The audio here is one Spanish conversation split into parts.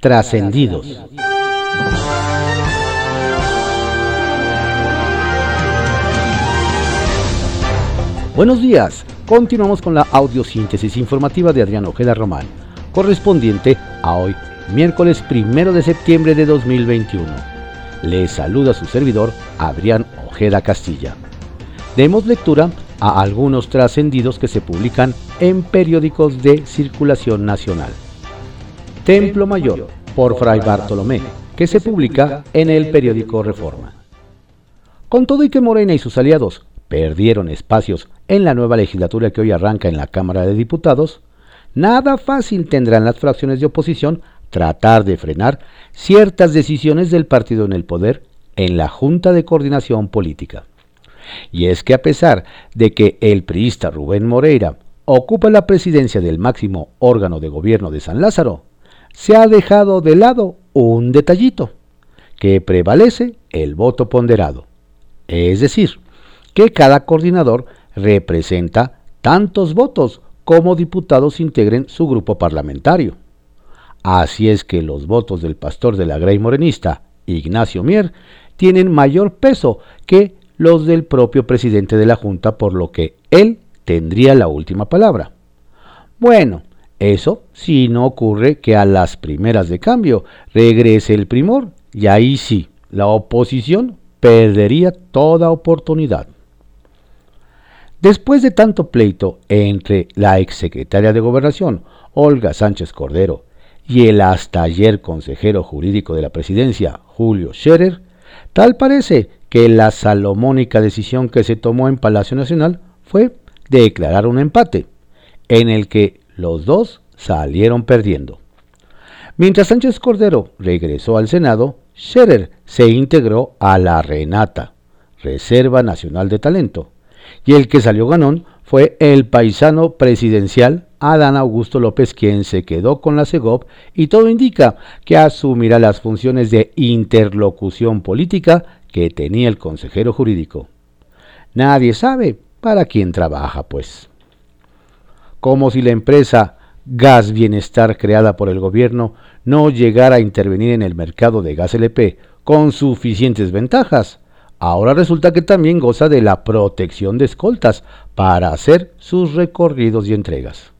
Trascendidos. Buenos días. Continuamos con la audiosíntesis informativa de Adrián Ojeda Román, correspondiente a hoy, miércoles primero de septiembre de 2021. Le saluda su servidor, Adrián Ojeda Castilla. Demos lectura a algunos trascendidos que se publican en periódicos de circulación nacional. Templo Mayor, por Fray Bartolomé, que se publica en el periódico Reforma. Con todo y que Morena y sus aliados perdieron espacios en la nueva legislatura que hoy arranca en la Cámara de Diputados, nada fácil tendrán las fracciones de oposición tratar de frenar ciertas decisiones del partido en el poder en la Junta de Coordinación Política. Y es que a pesar de que el priista Rubén Moreira ocupa la presidencia del máximo órgano de gobierno de San Lázaro, se ha dejado de lado un detallito, que prevalece el voto ponderado. Es decir, que cada coordinador representa tantos votos como diputados integren su grupo parlamentario. Así es que los votos del pastor de la Grey Morenista, Ignacio Mier, tienen mayor peso que los del propio presidente de la Junta, por lo que él tendría la última palabra. Bueno, eso si no ocurre que a las primeras de cambio regrese el primor, y ahí sí, la oposición perdería toda oportunidad. Después de tanto pleito entre la exsecretaria de Gobernación, Olga Sánchez Cordero, y el hasta ayer consejero jurídico de la presidencia, Julio Scherer, tal parece que la salomónica decisión que se tomó en Palacio Nacional fue declarar un empate, en el que los dos salieron perdiendo. Mientras Sánchez Cordero regresó al Senado, Scherer se integró a la Renata, Reserva Nacional de Talento, y el que salió ganón fue el paisano presidencial Adán Augusto López, quien se quedó con la CEGOP y todo indica que asumirá las funciones de interlocución política que tenía el consejero jurídico. Nadie sabe para quién trabaja, pues. Como si la empresa Gas Bienestar creada por el gobierno no llegara a intervenir en el mercado de gas LP con suficientes ventajas ahora resulta que también goza de la protección de escoltas para hacer sus recorridos y entregas.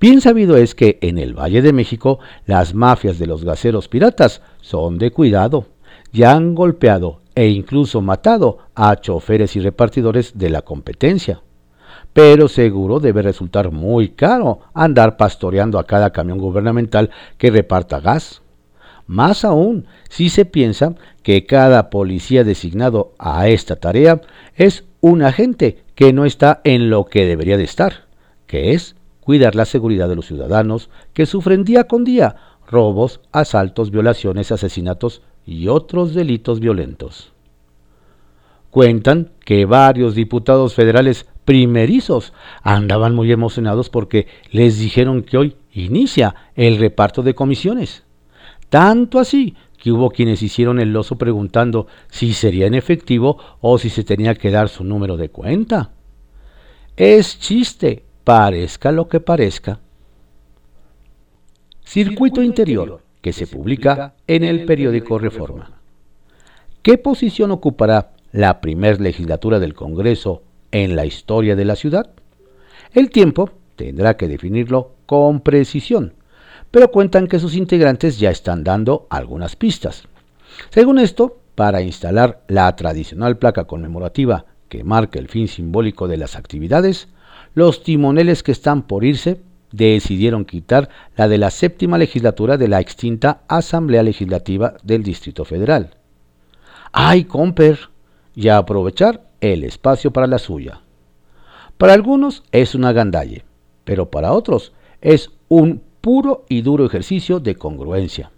Bien sabido es que en el Valle de México las mafias de los gaseros piratas son de cuidado y han golpeado e incluso matado a choferes y repartidores de la competencia. Pero seguro debe resultar muy caro andar pastoreando a cada camión gubernamental que reparta gas. Más aún, si se piensa que cada policía designado a esta tarea es un agente que no está en lo que debería de estar, que es cuidar la seguridad de los ciudadanos que sufren día con día robos, asaltos, violaciones, asesinatos y otros delitos violentos. Cuentan que varios diputados federales primerizos andaban muy emocionados porque les dijeron que hoy inicia el reparto de comisiones. Tanto así que hubo quienes hicieron el oso preguntando si sería en efectivo o si se tenía que dar su número de cuenta. Es chiste, parezca lo que parezca. Circuito Interior, que se publica en el periódico Reforma. ¿Qué posición ocupará la primer legislatura del Congreso en la historia de la ciudad? El tiempo tendrá que definirlo con precisión pero cuentan que sus integrantes ya están dando algunas pistas. Según esto, para instalar la tradicional placa conmemorativa que marca el fin simbólico de las actividades, los timoneles que están por irse decidieron quitar la de la séptima legislatura de la extinta Asamblea Legislativa del Distrito Federal. ¡Ay, comper! Y aprovechar el espacio para la suya. Para algunos es una gandalle, pero para otros es un puro y duro ejercicio de congruencia.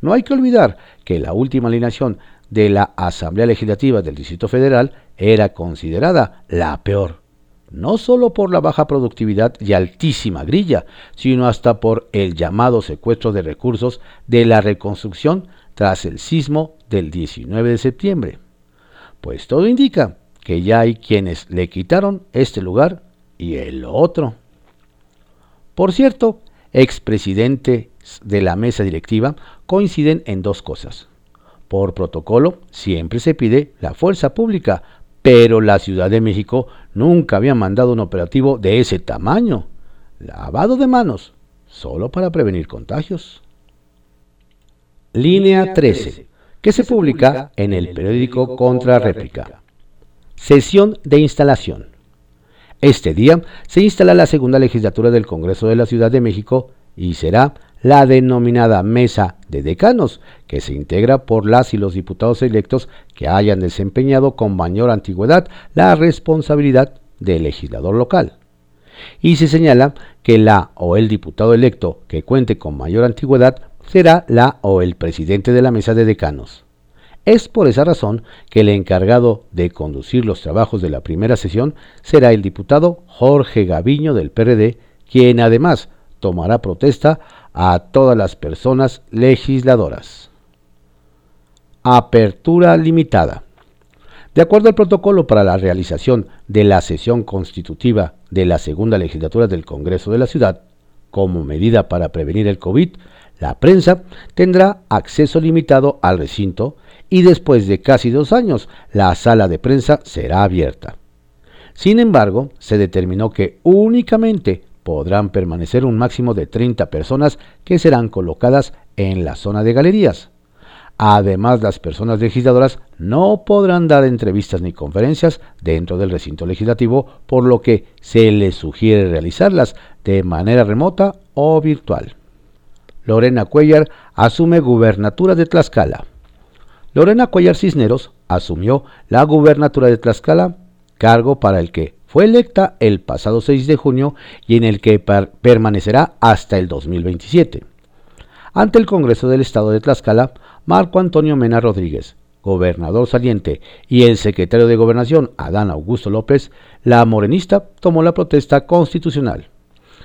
No hay que olvidar que la última alineación de la Asamblea Legislativa del Distrito Federal era considerada la peor, no solo por la baja productividad y altísima grilla, sino hasta por el llamado secuestro de recursos de la reconstrucción tras el sismo del 19 de septiembre. Pues todo indica que ya hay quienes le quitaron este lugar y el otro. Por cierto, expresidente de la mesa directiva coinciden en dos cosas. Por protocolo, siempre se pide la fuerza pública, pero la Ciudad de México nunca había mandado un operativo de ese tamaño. Lavado de manos, solo para prevenir contagios. Línea 13, que se publica en el periódico Contra Réplica. Sesión de instalación. Este día se instala la segunda legislatura del Congreso de la Ciudad de México y será la denominada Mesa de Decanos, que se integra por las y los diputados electos que hayan desempeñado con mayor antigüedad la responsabilidad de legislador local. Y se señala que la o el diputado electo que cuente con mayor antigüedad será la o el presidente de la Mesa de Decanos. Es por esa razón que el encargado de conducir los trabajos de la primera sesión será el diputado Jorge Gaviño del PRD, quien además tomará protesta a todas las personas legisladoras. Apertura limitada. De acuerdo al protocolo para la realización de la sesión constitutiva de la segunda legislatura del Congreso de la Ciudad, como medida para prevenir el COVID, la prensa tendrá acceso limitado al recinto y después de casi dos años la sala de prensa será abierta. Sin embargo, se determinó que únicamente podrán permanecer un máximo de 30 personas que serán colocadas en la zona de galerías. Además, las personas legisladoras no podrán dar entrevistas ni conferencias dentro del recinto legislativo, por lo que se les sugiere realizarlas de manera remota o virtual. Lorena Cuellar asume gubernatura de Tlaxcala. Lorena Cuellar Cisneros asumió la gubernatura de Tlaxcala, cargo para el que fue electa el pasado 6 de junio y en el que permanecerá hasta el 2027. Ante el Congreso del Estado de Tlaxcala, Marco Antonio Mena Rodríguez, gobernador saliente, y el secretario de Gobernación, Adán Augusto López, la morenista tomó la protesta constitucional.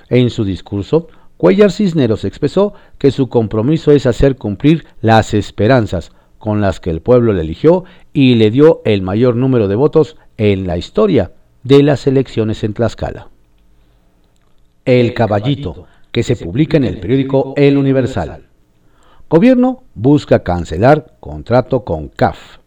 En su discurso, Cuellar Cisneros expresó que su compromiso es hacer cumplir las esperanzas con las que el pueblo le eligió y le dio el mayor número de votos en la historia de las elecciones en Tlaxcala. El Caballito, que se publica en el periódico El Universal. Gobierno busca cancelar contrato con CAF.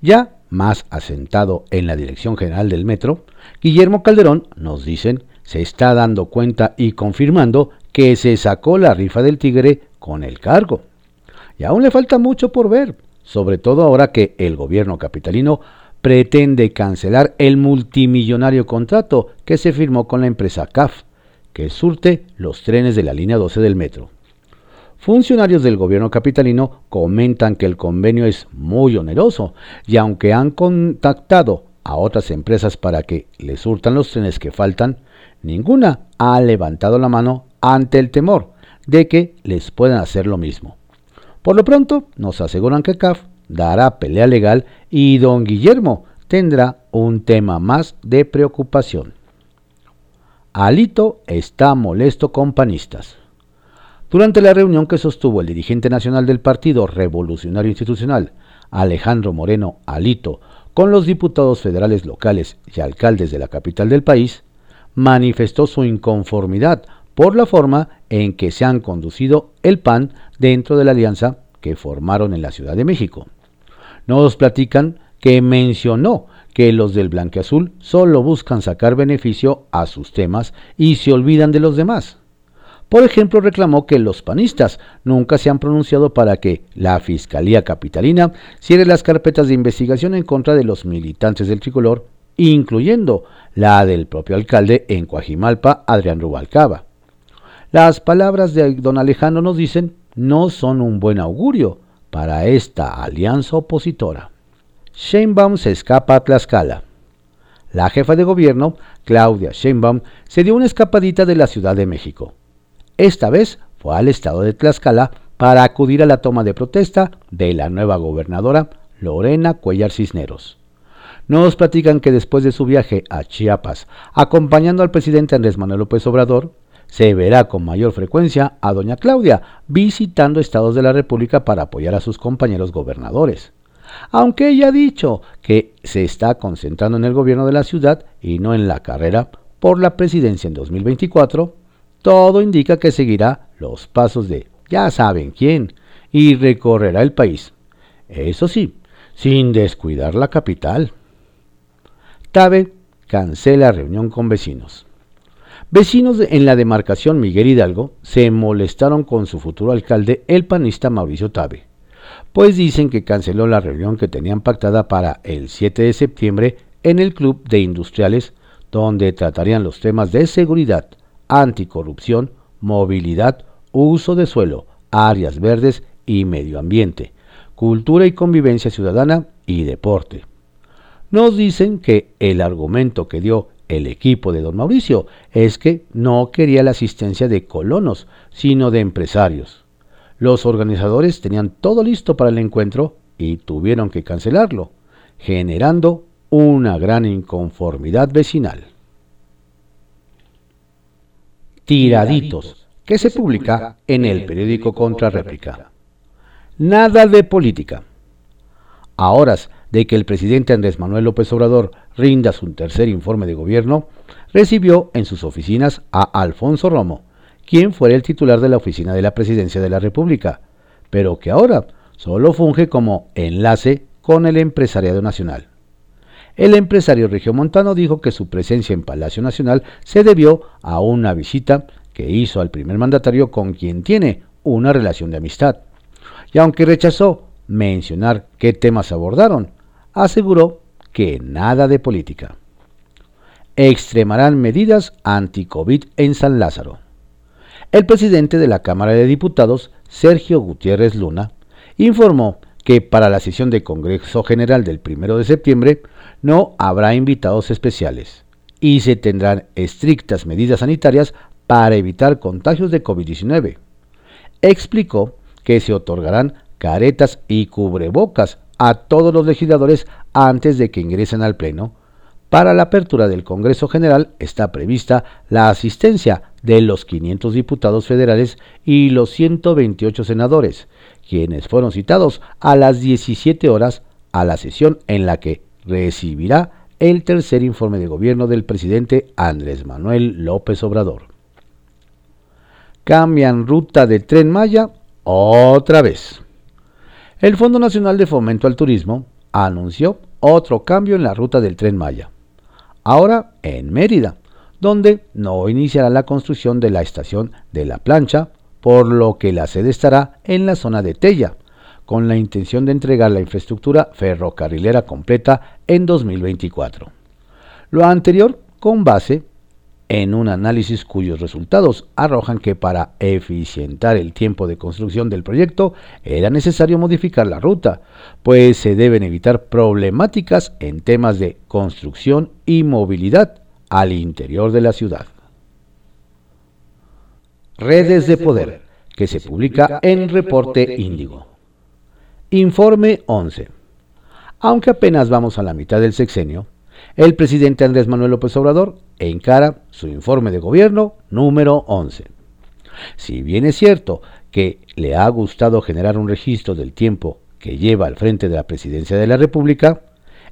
Ya más asentado en la Dirección General del Metro, Guillermo Calderón, nos dicen, se está dando cuenta y confirmando que se sacó la rifa del tigre con el cargo. Y aún le falta mucho por ver, sobre todo ahora que el gobierno capitalino pretende cancelar el multimillonario contrato que se firmó con la empresa CAF, que surte los trenes de la línea 12 del metro. Funcionarios del gobierno capitalino comentan que el convenio es muy oneroso y aunque han contactado a otras empresas para que les surtan los trenes que faltan, ninguna ha levantado la mano ante el temor de que les puedan hacer lo mismo. Por lo pronto, nos aseguran que CAF dará pelea legal y don Guillermo tendrá un tema más de preocupación. Alito está molesto con panistas. Durante la reunión que sostuvo el dirigente nacional del Partido Revolucionario Institucional, Alejandro Moreno Alito, con los diputados federales locales y alcaldes de la capital del país, manifestó su inconformidad por la forma en que se han conducido el PAN dentro de la alianza que formaron en la Ciudad de México. Nos platican que mencionó que los del blanqueazul solo buscan sacar beneficio a sus temas y se olvidan de los demás. Por ejemplo, reclamó que los panistas nunca se han pronunciado para que la Fiscalía Capitalina cierre las carpetas de investigación en contra de los militantes del tricolor, incluyendo la del propio alcalde en Coajimalpa, Adrián Rubalcaba. Las palabras de don Alejandro nos dicen no son un buen augurio, para esta alianza opositora. Sheinbaum se escapa a Tlaxcala. La jefa de gobierno, Claudia Sheinbaum, se dio una escapadita de la Ciudad de México. Esta vez fue al estado de Tlaxcala para acudir a la toma de protesta de la nueva gobernadora Lorena Cuellar Cisneros. Nos platican que después de su viaje a Chiapas, acompañando al presidente Andrés Manuel López Obrador, se verá con mayor frecuencia a doña Claudia visitando estados de la República para apoyar a sus compañeros gobernadores. Aunque ella ha dicho que se está concentrando en el gobierno de la ciudad y no en la carrera por la presidencia en 2024, todo indica que seguirá los pasos de ya saben quién y recorrerá el país. Eso sí, sin descuidar la capital. Tabe cancela reunión con vecinos. Vecinos en la demarcación Miguel Hidalgo se molestaron con su futuro alcalde, el panista Mauricio Tabe, pues dicen que canceló la reunión que tenían pactada para el 7 de septiembre en el Club de Industriales, donde tratarían los temas de seguridad, anticorrupción, movilidad, uso de suelo, áreas verdes y medio ambiente, cultura y convivencia ciudadana y deporte. Nos dicen que el argumento que dio el equipo de don Mauricio es que no quería la asistencia de colonos, sino de empresarios. Los organizadores tenían todo listo para el encuentro y tuvieron que cancelarlo, generando una gran inconformidad vecinal. Tiraditos, que se publica en el periódico Contrarréplica. Nada de política. A horas de que el presidente Andrés Manuel López Obrador rinda su tercer informe de gobierno, recibió en sus oficinas a Alfonso Romo, quien fuera el titular de la oficina de la presidencia de la República, pero que ahora solo funge como enlace con el empresariado nacional. El empresario regiomontano dijo que su presencia en Palacio Nacional se debió a una visita que hizo al primer mandatario con quien tiene una relación de amistad. Y aunque rechazó mencionar qué temas abordaron, aseguró que nada de política. Extremarán medidas anti-COVID en San Lázaro. El presidente de la Cámara de Diputados, Sergio Gutiérrez Luna, informó que para la sesión de Congreso General del 1 de septiembre no habrá invitados especiales y se tendrán estrictas medidas sanitarias para evitar contagios de COVID-19. Explicó que se otorgarán caretas y cubrebocas a todos los legisladores antes de que ingresen al Pleno. Para la apertura del Congreso General está prevista la asistencia de los 500 diputados federales y los 128 senadores, quienes fueron citados a las 17 horas a la sesión en la que recibirá el tercer informe de gobierno del presidente Andrés Manuel López Obrador. Cambian ruta de tren Maya otra vez. El Fondo Nacional de Fomento al Turismo anunció otro cambio en la ruta del tren Maya. Ahora en Mérida, donde no iniciará la construcción de la estación de la plancha, por lo que la sede estará en la zona de Tella, con la intención de entregar la infraestructura ferrocarrilera completa en 2024. Lo anterior con base en un análisis cuyos resultados arrojan que para eficientar el tiempo de construcción del proyecto era necesario modificar la ruta, pues se deben evitar problemáticas en temas de construcción y movilidad al interior de la ciudad. Redes de Poder, que se publica en Reporte Índigo. Informe 11. Aunque apenas vamos a la mitad del sexenio, el presidente Andrés Manuel López Obrador encara su informe de gobierno número 11. Si bien es cierto que le ha gustado generar un registro del tiempo que lleva al frente de la presidencia de la República,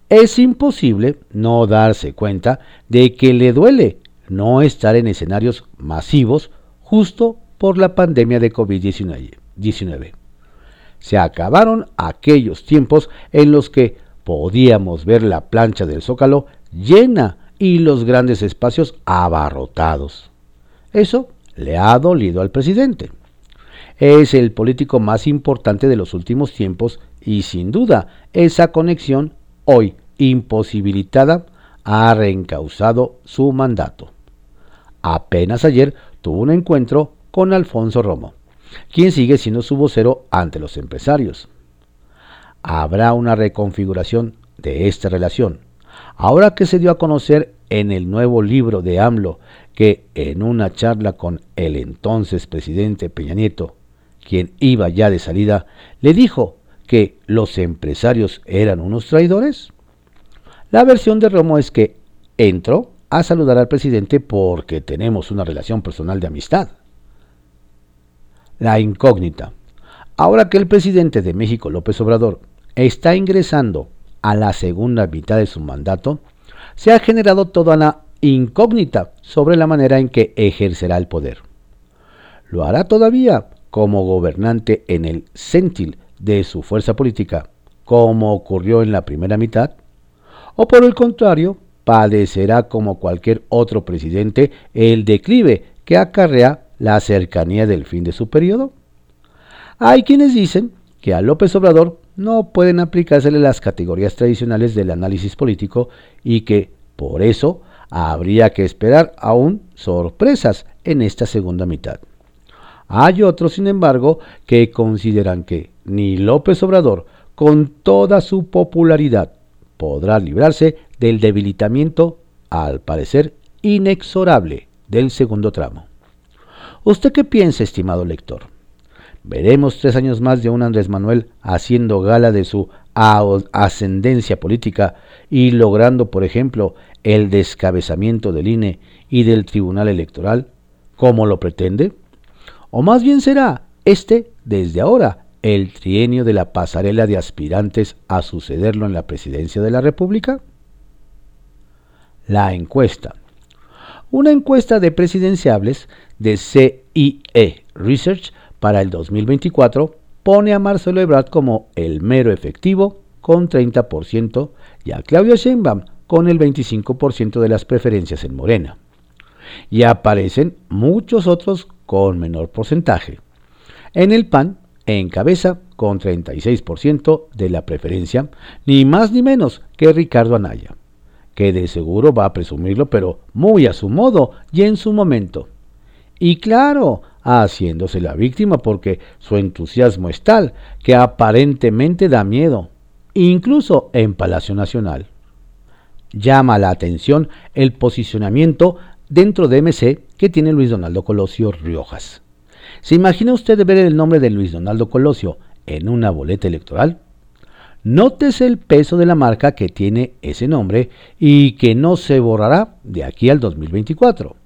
es imposible no darse cuenta de que le duele no estar en escenarios masivos justo por la pandemia de COVID-19. Se acabaron aquellos tiempos en los que podíamos ver la plancha del zócalo llena y los grandes espacios abarrotados. Eso le ha dolido al presidente. Es el político más importante de los últimos tiempos y sin duda esa conexión hoy imposibilitada ha reencausado su mandato. Apenas ayer tuvo un encuentro con Alfonso Romo, quien sigue siendo su vocero ante los empresarios habrá una reconfiguración de esta relación. Ahora que se dio a conocer en el nuevo libro de AMLO que en una charla con el entonces presidente Peña Nieto, quien iba ya de salida, le dijo que los empresarios eran unos traidores? La versión de Romo es que entró a saludar al presidente porque tenemos una relación personal de amistad. La incógnita. Ahora que el presidente de México, López Obrador, está ingresando a la segunda mitad de su mandato, se ha generado toda una incógnita sobre la manera en que ejercerá el poder. lo hará todavía como gobernante en el centil de su fuerza política, como ocurrió en la primera mitad, o por el contrario, padecerá como cualquier otro presidente el declive que acarrea la cercanía del fin de su periodo. Hay quienes dicen que a López Obrador no pueden aplicársele las categorías tradicionales del análisis político y que, por eso, habría que esperar aún sorpresas en esta segunda mitad. Hay otros, sin embargo, que consideran que ni López Obrador, con toda su popularidad, podrá librarse del debilitamiento, al parecer inexorable, del segundo tramo. ¿Usted qué piensa, estimado lector? ¿Veremos tres años más de un Andrés Manuel haciendo gala de su ascendencia política y logrando, por ejemplo, el descabezamiento del INE y del Tribunal Electoral, como lo pretende? ¿O más bien será este, desde ahora, el trienio de la pasarela de aspirantes a sucederlo en la presidencia de la República? La encuesta. Una encuesta de presidenciables de CIE Research para el 2024 pone a Marcelo Ebrard como el mero efectivo con 30% y a Claudia Sheinbaum con el 25% de las preferencias en Morena. Y aparecen muchos otros con menor porcentaje. En el PAN encabeza con 36% de la preferencia, ni más ni menos que Ricardo Anaya, que de seguro va a presumirlo, pero muy a su modo y en su momento. Y claro, haciéndose la víctima porque su entusiasmo es tal que aparentemente da miedo, incluso en Palacio Nacional. Llama la atención el posicionamiento dentro de MC que tiene Luis Donaldo Colosio Riojas. ¿Se imagina usted ver el nombre de Luis Donaldo Colosio en una boleta electoral? Nótese el peso de la marca que tiene ese nombre y que no se borrará de aquí al 2024.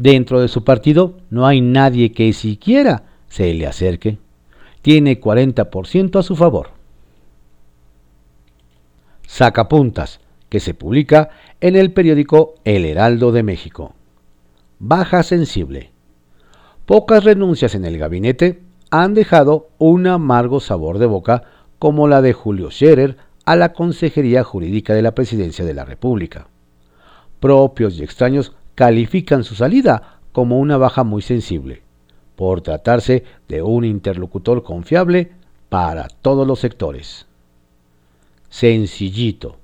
Dentro de su partido no hay nadie que siquiera se le acerque. Tiene 40% a su favor. Sacapuntas, que se publica en el periódico El Heraldo de México. Baja sensible. Pocas renuncias en el gabinete han dejado un amargo sabor de boca como la de Julio Scherer a la Consejería Jurídica de la Presidencia de la República. Propios y extraños califican su salida como una baja muy sensible, por tratarse de un interlocutor confiable para todos los sectores. Sencillito.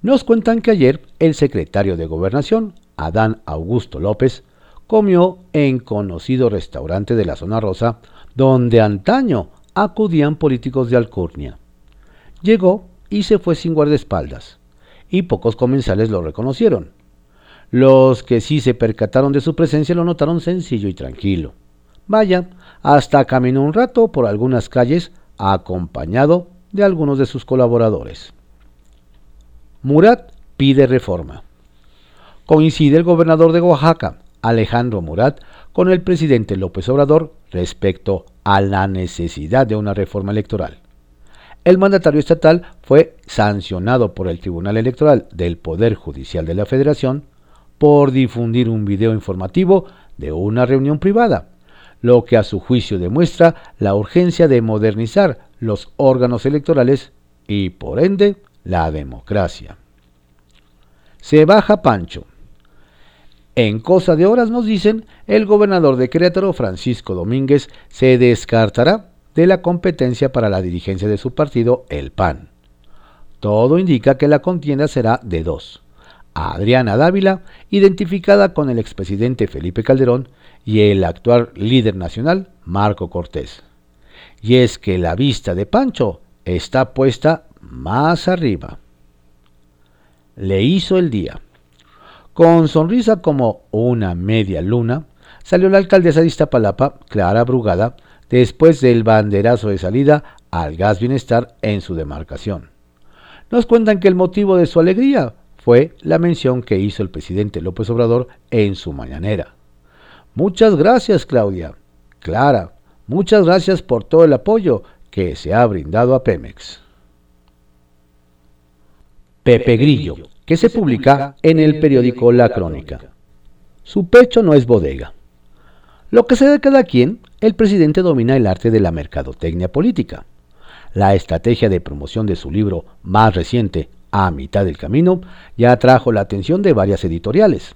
Nos cuentan que ayer el secretario de Gobernación, Adán Augusto López, comió en conocido restaurante de la zona rosa donde antaño acudían políticos de Alcurnia. Llegó y se fue sin guardaespaldas, y pocos comensales lo reconocieron. Los que sí se percataron de su presencia lo notaron sencillo y tranquilo. Vaya, hasta caminó un rato por algunas calles acompañado de algunos de sus colaboradores. Murat pide reforma. Coincide el gobernador de Oaxaca, Alejandro Murat, con el presidente López Obrador respecto a la necesidad de una reforma electoral. El mandatario estatal fue sancionado por el Tribunal Electoral del Poder Judicial de la Federación por difundir un video informativo de una reunión privada, lo que a su juicio demuestra la urgencia de modernizar los órganos electorales y, por ende, la democracia. Se baja Pancho. En cosa de horas nos dicen, el gobernador de Querétaro, Francisco Domínguez, se descartará de la competencia para la dirigencia de su partido, el PAN. Todo indica que la contienda será de dos Adriana Dávila, identificada con el expresidente Felipe Calderón y el actual líder nacional, Marco Cortés. Y es que la vista de Pancho está puesta más arriba. Le hizo el día. Con sonrisa como una media luna, salió la alcaldesa de Iztapalapa, Clara Brugada, después del banderazo de salida al gas bienestar en su demarcación. Nos cuentan que el motivo de su alegría fue la mención que hizo el presidente López Obrador en su mañanera. Muchas gracias, Claudia. Clara, muchas gracias por todo el apoyo que se ha brindado a Pemex. Pepe Grillo, que se publica en el periódico La Crónica. Su pecho no es bodega. Lo que sea de cada quien, el presidente domina el arte de la mercadotecnia política. La estrategia de promoción de su libro más reciente, A mitad del camino, ya atrajo la atención de varias editoriales.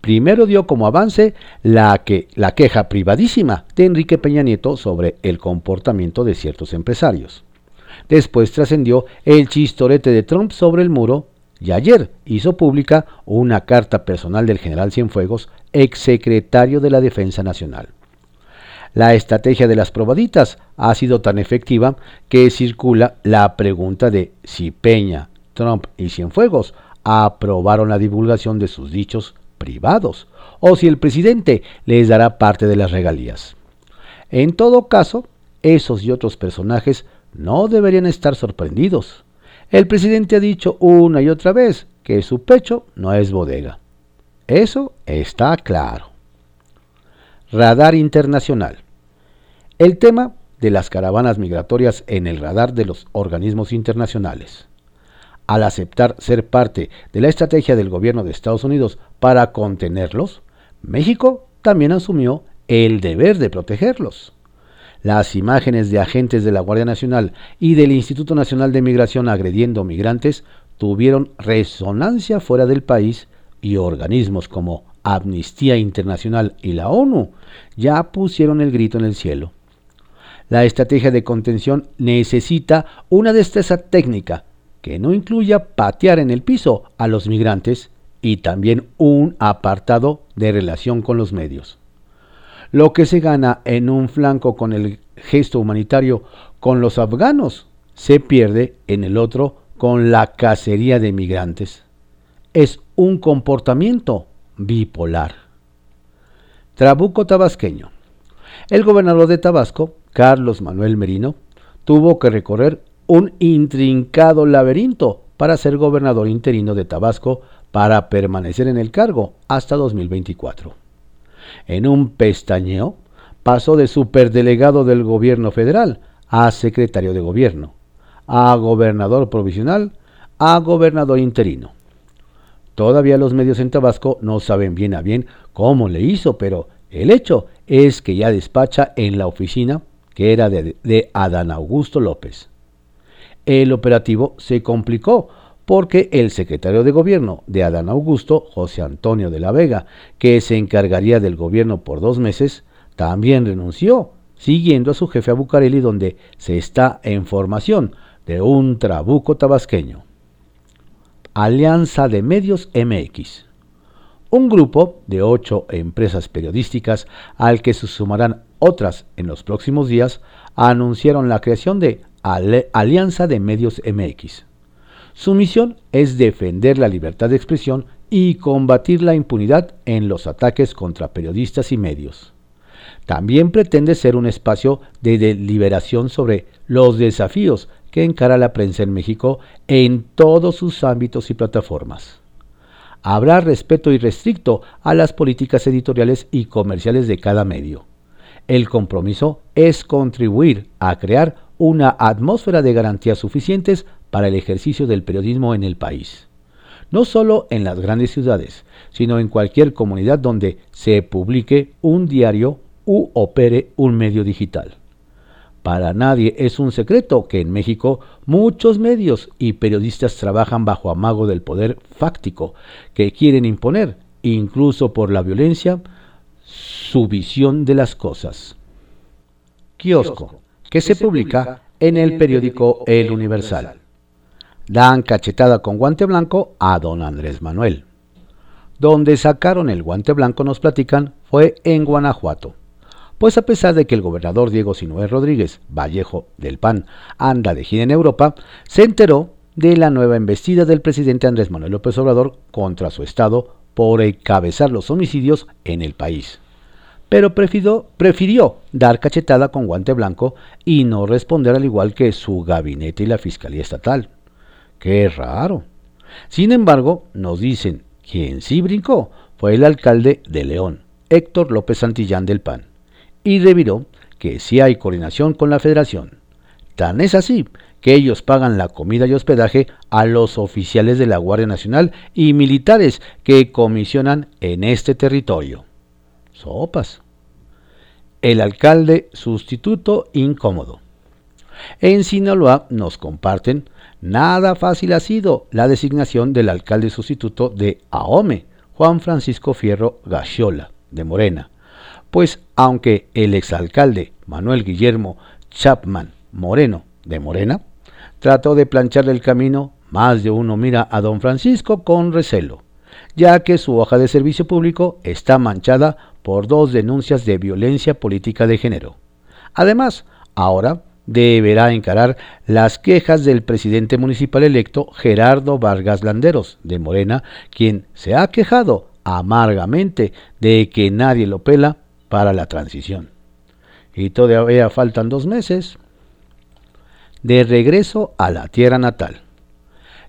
Primero dio como avance la, que, la queja privadísima de Enrique Peña Nieto sobre el comportamiento de ciertos empresarios. Después trascendió el chistorete de Trump sobre el muro y ayer hizo pública una carta personal del general Cienfuegos, exsecretario de la Defensa Nacional. La estrategia de las probaditas ha sido tan efectiva que circula la pregunta de si Peña, Trump y Cienfuegos aprobaron la divulgación de sus dichos privados o si el presidente les dará parte de las regalías. En todo caso, esos y otros personajes no deberían estar sorprendidos. El presidente ha dicho una y otra vez que su pecho no es bodega. Eso está claro. Radar internacional. El tema de las caravanas migratorias en el radar de los organismos internacionales. Al aceptar ser parte de la estrategia del gobierno de Estados Unidos para contenerlos, México también asumió el deber de protegerlos. Las imágenes de agentes de la Guardia Nacional y del Instituto Nacional de Migración agrediendo migrantes tuvieron resonancia fuera del país y organismos como Amnistía Internacional y la ONU ya pusieron el grito en el cielo. La estrategia de contención necesita una destreza técnica que no incluya patear en el piso a los migrantes y también un apartado de relación con los medios. Lo que se gana en un flanco con el gesto humanitario con los afganos se pierde en el otro con la cacería de migrantes. Es un comportamiento bipolar. Trabuco tabasqueño. El gobernador de Tabasco, Carlos Manuel Merino, tuvo que recorrer un intrincado laberinto para ser gobernador interino de Tabasco para permanecer en el cargo hasta 2024 en un pestañeo, pasó de superdelegado del gobierno federal a secretario de gobierno, a gobernador provisional, a gobernador interino. Todavía los medios en Tabasco no saben bien a bien cómo le hizo, pero el hecho es que ya despacha en la oficina que era de, Adán Augusto López. El operativo se complicó porque el secretario de gobierno de Adán Augusto, José Antonio de la Vega, que se encargaría del gobierno por dos meses, también renunció, siguiendo a su jefe a Bucareli, donde se está en formación de un trabuco tabasqueño. Alianza de Medios MX. Un grupo de ocho empresas periodísticas, al que se sumarán otras en los próximos días, anunciaron la creación de Alianza de Medios MX su misión es defender la libertad de expresión y combatir la impunidad en los ataques contra periodistas y medios. También pretende ser un espacio de deliberación sobre los desafíos que encara la prensa en México en todos sus ámbitos y plataformas. Habrá respeto irrestricto a las políticas editoriales y comerciales de cada medio. El compromiso es contribuir a crear una atmósfera de garantías suficientes para el ejercicio del periodismo en el país. No solo en las grandes ciudades, sino en cualquier comunidad donde se publique un diario u opere un medio digital. Para nadie es un secreto que en México muchos medios y periodistas trabajan bajo amago del poder fáctico que quieren imponer, incluso por la violencia, su visión de las cosas. Kiosco, que se publica en el periódico El Universal dan cachetada con guante blanco a don Andrés Manuel. Donde sacaron el guante blanco, nos platican, fue en Guanajuato. Pues a pesar de que el gobernador Diego Sinué Rodríguez Vallejo del PAN anda de gira en Europa, se enteró de la nueva embestida del presidente Andrés Manuel López Obrador contra su estado por encabezar los homicidios en el país. Pero prefirió, dar cachetada con guante blanco y no responder al igual que su gabinete y la Fiscalía Estatal. Qué raro. Sin embargo, nos dicen, quien sí brincó fue el alcalde de León, Héctor López Santillán del PAN, y reviró que sí hay coordinación con la federación. Tan es así que ellos pagan la comida y hospedaje a los oficiales de la Guardia Nacional y militares que comisionan en este territorio. Sopas. el alcalde sustituto incómodo. En Sinaloa nos comparten, nada fácil ha sido la designación del alcalde sustituto de Ahome, Juan Francisco Fierro Gachiola, de Morena. Pues aunque el exalcalde Manuel Guillermo Chapman Moreno, de Morena, trató de plancharle el camino, más de uno mira a don Francisco con recelo, ya que su hoja de servicio público está manchada por dos denuncias de violencia política de género. Además, ahora deberá encarar las quejas del presidente municipal electo Gerardo Vargas Landeros, de Morena, quien se ha quejado amargamente de que nadie lo pela para la transición. Y todavía faltan dos meses. De regreso a la tierra natal.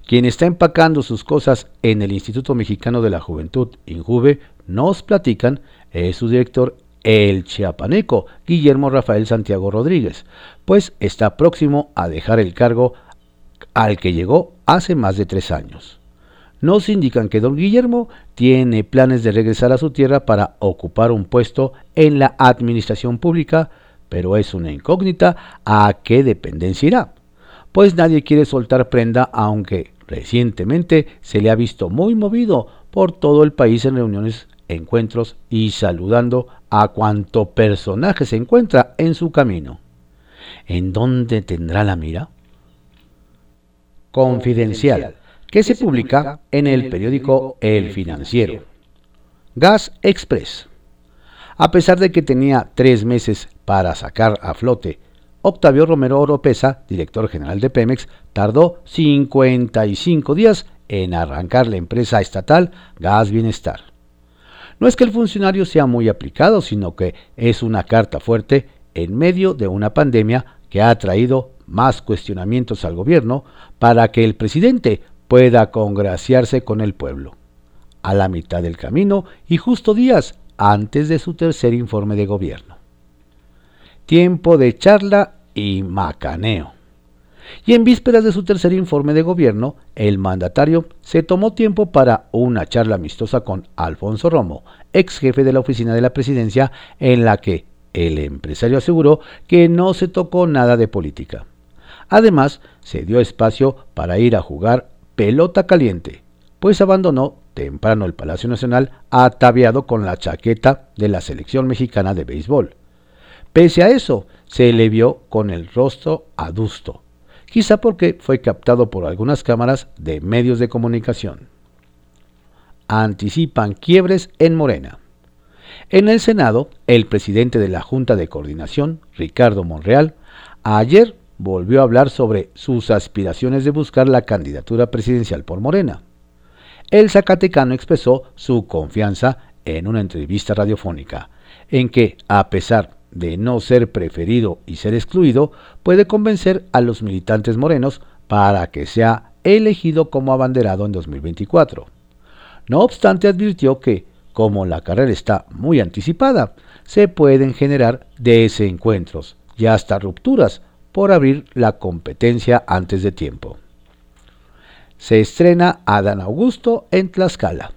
Quien está empacando sus cosas en el Instituto Mexicano de la Juventud, INJUVE, nos platican es su director el chiapaneco Guillermo Rafael Santiago Rodríguez, pues está próximo a dejar el cargo al que llegó hace más de tres años. Nos indican que don Guillermo tiene planes de regresar a su tierra para ocupar un puesto en la administración pública, pero es una incógnita a qué dependencia irá, pues nadie quiere soltar prenda aunque recientemente se le ha visto muy movido por todo el país en reuniones encuentros y saludando a cuanto personaje se encuentra en su camino. ¿En dónde tendrá la mira? Confidencial, que se publica en el periódico El Financiero. Gas Express. A pesar de que tenía tres meses para sacar a flote, Octavio Romero Oropesa, director general de Pemex, tardó 55 días en arrancar la empresa estatal Gas Bienestar. No es que el funcionario sea muy aplicado, sino que es una carta fuerte en medio de una pandemia que ha traído más cuestionamientos al gobierno para que el presidente pueda congraciarse con el pueblo. A la mitad del camino y justo días antes de su tercer informe de gobierno. Tiempo de charla y macaneo. Y en vísperas de su tercer informe de gobierno, el mandatario se tomó tiempo para una charla amistosa con Alfonso Romo, ex jefe de la oficina de la presidencia, en la que el empresario aseguró que no se tocó nada de política. Además, se dio espacio para ir a jugar pelota caliente, pues abandonó temprano el Palacio Nacional ataviado con la chaqueta de la selección mexicana de béisbol. Pese a eso, se le vio con el rostro adusto, quizá porque fue captado por algunas cámaras de medios de comunicación. Anticipan quiebres en Morena. En el Senado, el presidente de la Junta de Coordinación, Ricardo Monreal, ayer volvió a hablar sobre sus aspiraciones de buscar la candidatura presidencial por Morena. El Zacatecano expresó su confianza en una entrevista radiofónica, en que, a pesar de no ser preferido y ser excluido, puede convencer a los militantes morenos para que sea elegido como abanderado en 2024. No obstante, advirtió que, como la carrera está muy anticipada, se pueden generar desencuentros y hasta rupturas por abrir la competencia antes de tiempo. Se estrena Adán Augusto en Tlaxcala.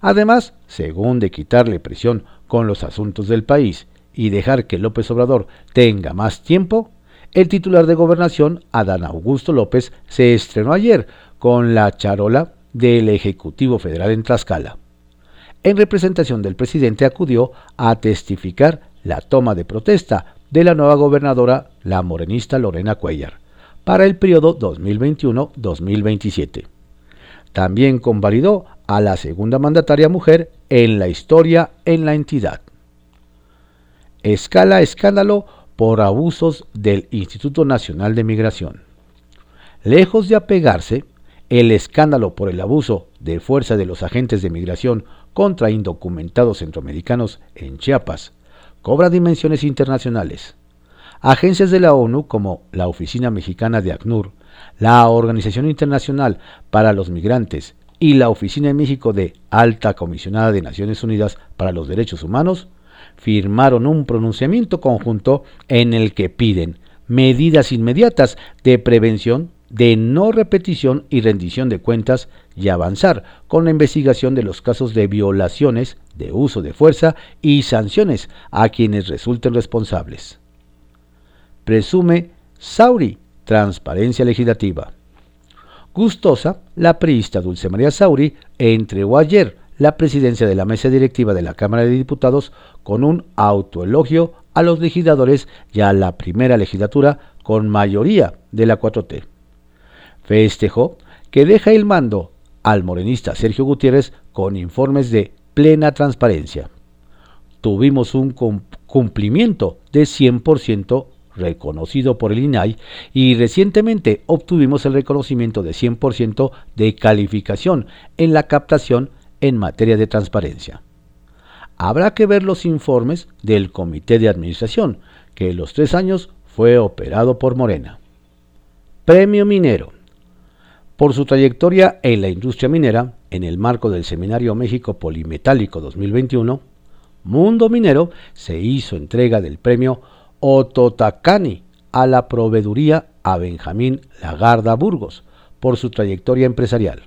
Además, según de quitarle presión con los asuntos del país y dejar que López Obrador tenga más tiempo, el titular de gobernación, Adán Augusto López, se estrenó ayer con la charola del Ejecutivo Federal en Tlaxcala. En representación del presidente acudió a testificar la toma de protesta de la nueva gobernadora, la morenista Lorena Cuellar, para el periodo 2021-2027. También convalidó a la segunda mandataria mujer en la historia en la entidad escala escándalo por abusos del Instituto Nacional de Migración. Lejos de apegarse, el escándalo por el abuso de fuerza de los agentes de migración contra indocumentados centroamericanos en Chiapas cobra dimensiones internacionales. Agencias de la ONU como la Oficina Mexicana de ACNUR, la Organización Internacional para los Migrantes y la Oficina en México de Alta Comisionada de Naciones Unidas para los Derechos Humanos firmaron un pronunciamiento conjunto en el que piden medidas inmediatas de prevención de no repetición y rendición de cuentas y avanzar con la investigación de los casos de violaciones, de uso de fuerza y sanciones a quienes resulten responsables. Presume Sauri, transparencia legislativa. Gustosa, la priista Dulce María Sauri entregó ayer la presidencia de la mesa directiva de la Cámara de Diputados con un autoelogio a los legisladores y a la primera legislatura con mayoría de la 4T. Festejó que deja el mando al morenista Sergio Gutiérrez con informes de plena transparencia. Tuvimos un cumplimiento de 100% reconocido por el INAI y recientemente obtuvimos el reconocimiento de 100% de calificación en la captación en materia de transparencia. Habrá que ver los informes del Comité de Administración, que en los tres años fue operado por Morena. Premio Minero. Por su trayectoria en la industria minera, en el marco del Seminario México Polimetálico 2021, Mundo Minero se hizo entrega del premio Ototacani a la proveeduría a Benjamín Lagarda Burgos por su trayectoria empresarial.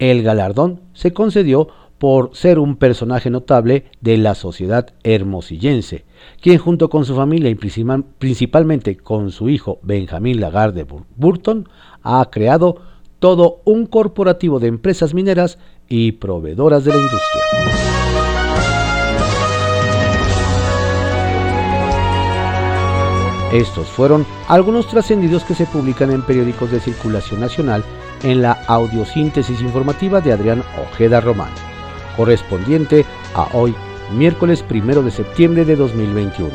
El galardón se concedió por ser un personaje notable de la sociedad hermosillense, quien junto con su familia y principalmente con su hijo Benjamín Lagarde Burton ha creado todo un corporativo de empresas mineras y proveedoras de la industria. Estos fueron algunos trascendidos que se publican en periódicos de circulación nacional en la audiosíntesis informativa de Adrián Ojeda Román, correspondiente a hoy, miércoles 1 de septiembre de 2021.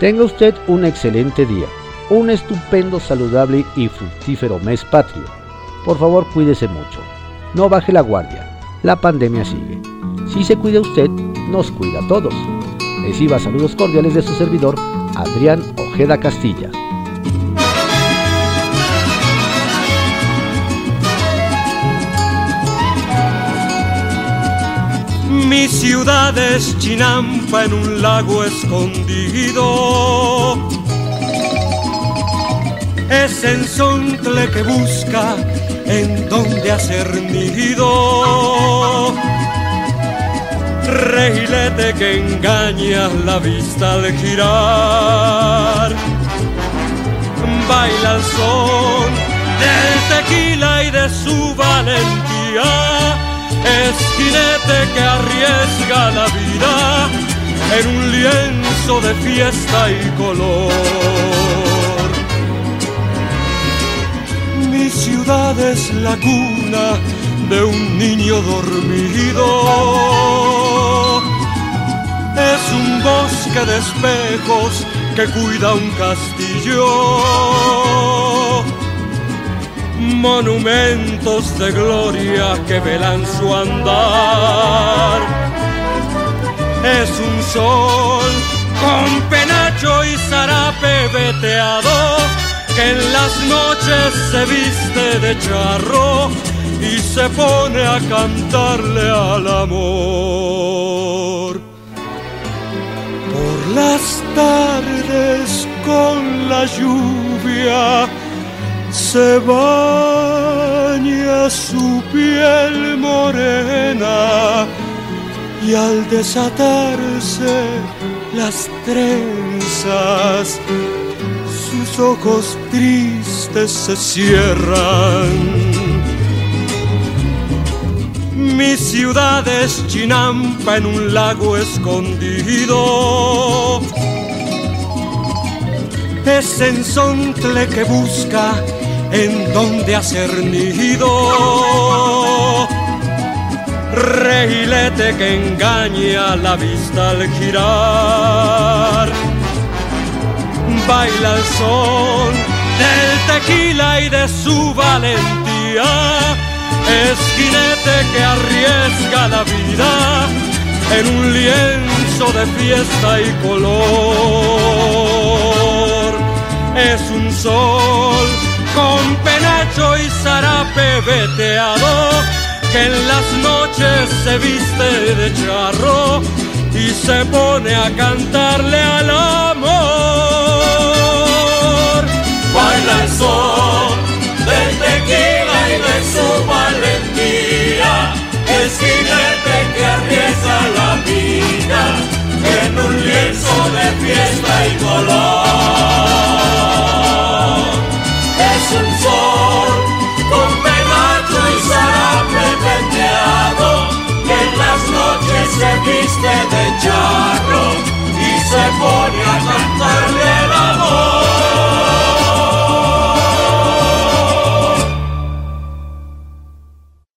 Tenga usted un excelente día, un estupendo, saludable y fructífero mes patrio. Por favor, cuídese mucho. No baje la guardia. La pandemia sigue. Si se cuida usted, nos cuida a todos. Reciba saludos cordiales de su servidor, Adrián Ojeda Castilla. Mi ciudad es Chinampa en un lago escondido. Es ensontle que busca en donde hacer nido. Regilete que engaña la vista al girar. Baila el son del tequila y de su valentía es jinete que arriesga la vida en un lienzo de fiesta y color. Mi ciudad es la cuna de un niño dormido. Es un bosque de espejos que cuida un castillo monumentos de gloria que velan su andar. Es un sol con penacho y zarape veteado que en las noches se viste de charro y se pone a cantarle al amor. Por las tardes con la lluvia se baña su piel morena y al desatarse las trenzas, sus ojos tristes se cierran. Mi ciudad es Chinampa en un lago escondido. Es ensontle que busca en donde hacer nido. Regilete que engaña la vista al girar. Baila el son del tequila y de su valentía. Es jinete que arriesga la vida en un lienzo de fiesta y color. Es un sol con penacho y zarape veteado, que en las noches se viste de charro y se pone a cantarle al amor. Baila el sol del tequila y de su valentía, el jinete que arriesga la vida en un lienzo de fiesta y color. Es un sol con penacho y zarape venteado que en las noches se viste de charro y se pone a cantarle